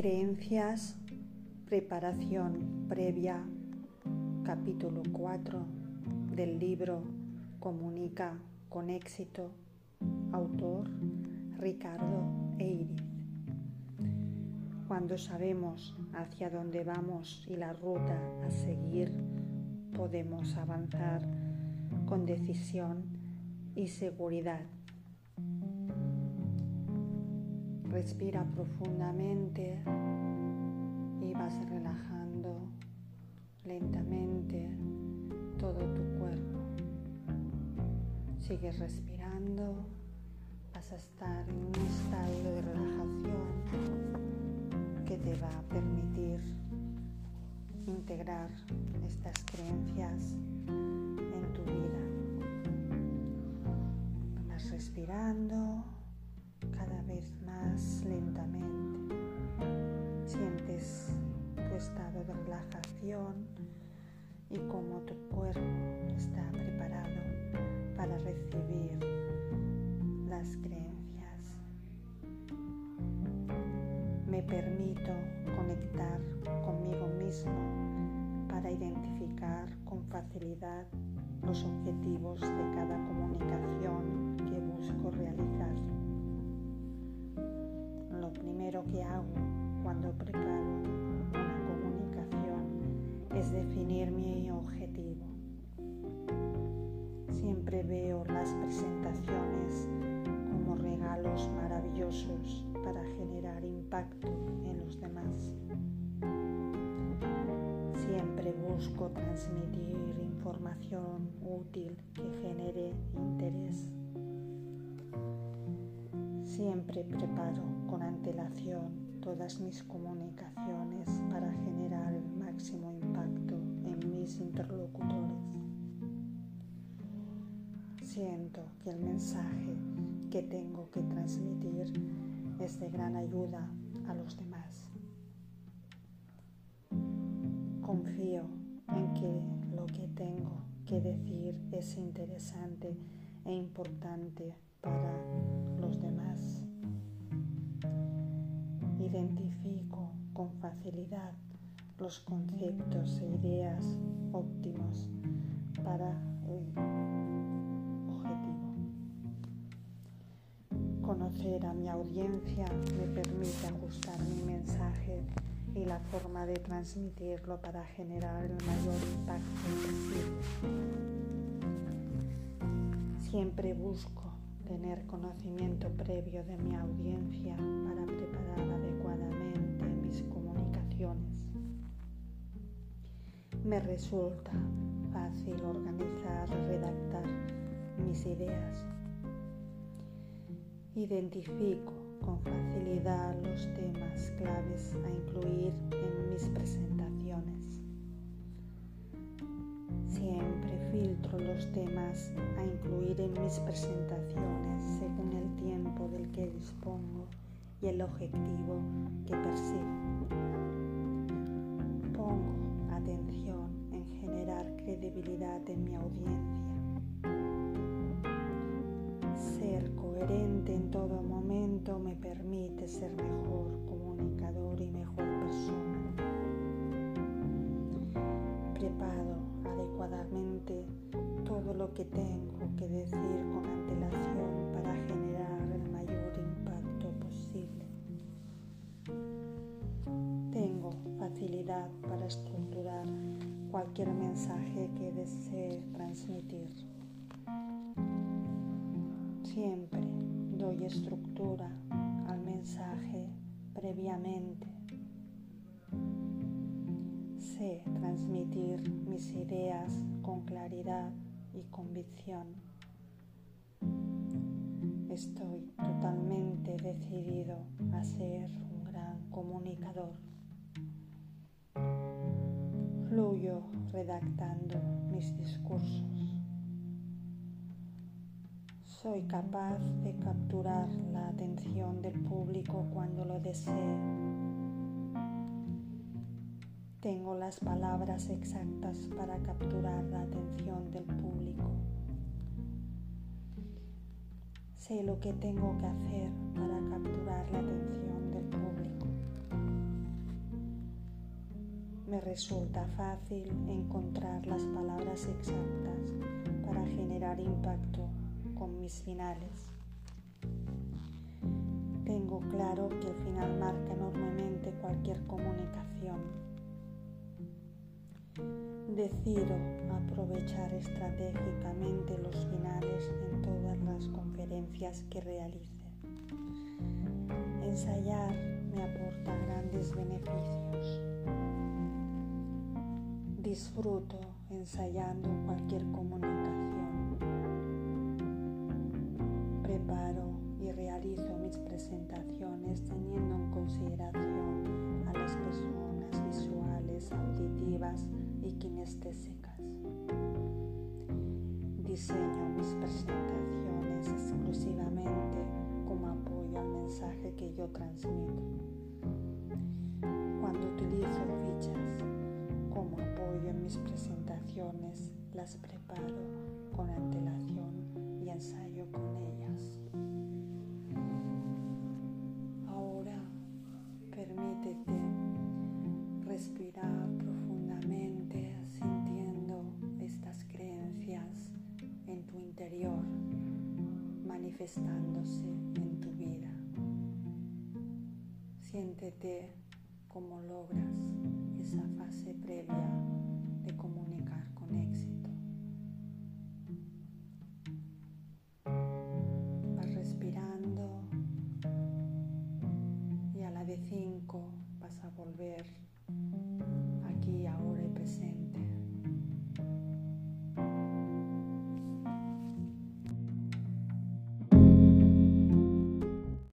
Creencias, preparación previa, capítulo 4 del libro Comunica con éxito, autor Ricardo Eiriz. Cuando sabemos hacia dónde vamos y la ruta a seguir, podemos avanzar con decisión y seguridad. Respira profundamente y vas relajando lentamente todo tu cuerpo. Sigues respirando, vas a estar en un estado de relajación que te va a permitir integrar estas creencias en tu vida. Vas respirando cada vez más lentamente. Sientes tu estado de relajación y cómo tu cuerpo está preparado para recibir las creencias. Me permito conectar conmigo mismo para identificar con facilidad los objetivos de cada comunicación que busco realizar primero que hago cuando preparo una comunicación es definir mi objetivo. Siempre veo las presentaciones como regalos maravillosos para generar impacto en los demás. Siempre busco transmitir información útil que genere interés Siempre preparo con antelación todas mis comunicaciones para generar el máximo impacto en mis interlocutores. Siento que el mensaje que tengo que transmitir es de gran ayuda a los demás. Confío en que lo que tengo que decir es interesante e importante para Identifico con facilidad los conceptos e ideas óptimos para el objetivo. Conocer a mi audiencia me permite ajustar mi mensaje y la forma de transmitirlo para generar el mayor impacto posible. Siempre busco tener conocimiento previo de mi audiencia para preparar Me resulta fácil organizar redactar mis ideas. Identifico con facilidad los temas claves a incluir en mis presentaciones. Siempre filtro los temas a incluir en mis presentaciones según el tiempo del que dispongo y el objetivo que persigo. Pongo atención en generar credibilidad en mi audiencia. Ser coherente en todo momento me permite ser mejor comunicador y mejor persona. Preparo adecuadamente todo lo que tengo que decir con antelación para generar para estructurar cualquier mensaje que desee transmitir. Siempre doy estructura al mensaje previamente sé transmitir mis ideas con claridad y convicción. Estoy totalmente decidido a ser un gran comunicador. Fluyo redactando mis discursos. Soy capaz de capturar la atención del público cuando lo desee tengo las palabras exactas para capturar la atención del público. Sé lo que tengo que hacer para capturar la atención me resulta fácil encontrar las palabras exactas para generar impacto con mis finales. Tengo claro que el final marca enormemente cualquier comunicación. Decido aprovechar estratégicamente los finales en todas las conferencias que realice. Ensayar me aporta grandes beneficios. Disfruto ensayando cualquier comunicación. Preparo y realizo mis presentaciones teniendo en consideración a las personas visuales, auditivas y kinestésicas. Diseño mis presentaciones exclusivamente como apoyo al mensaje que yo transmito. Cuando utilizo en mis presentaciones, las preparo con antelación y ensayo con ellas. respirar profundamente sintiendo estas creencias en tu interior manifestándose en tu vida. Siéntete como logras esa fase previa vas a volver.